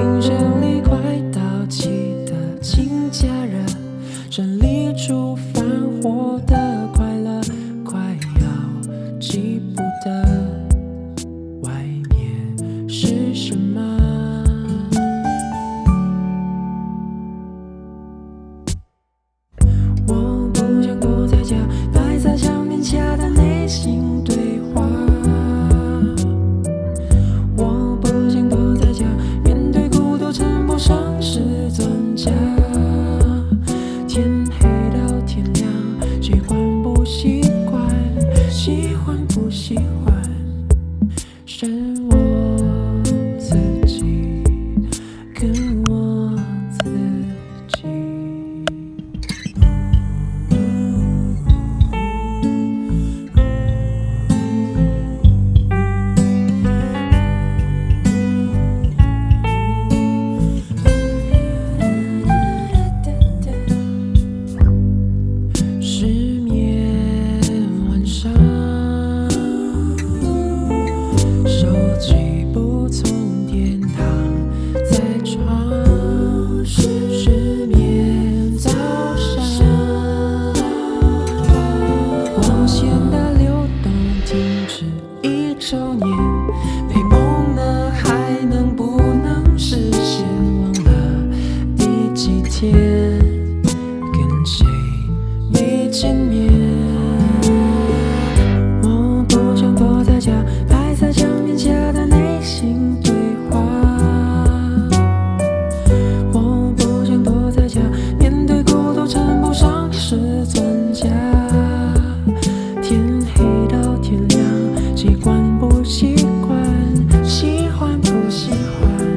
冰箱里快到期的请加热整理出发货的快乐快要记不得外面是什么。喜欢。少年美梦呢还能不能实现？忘了第几天 heart.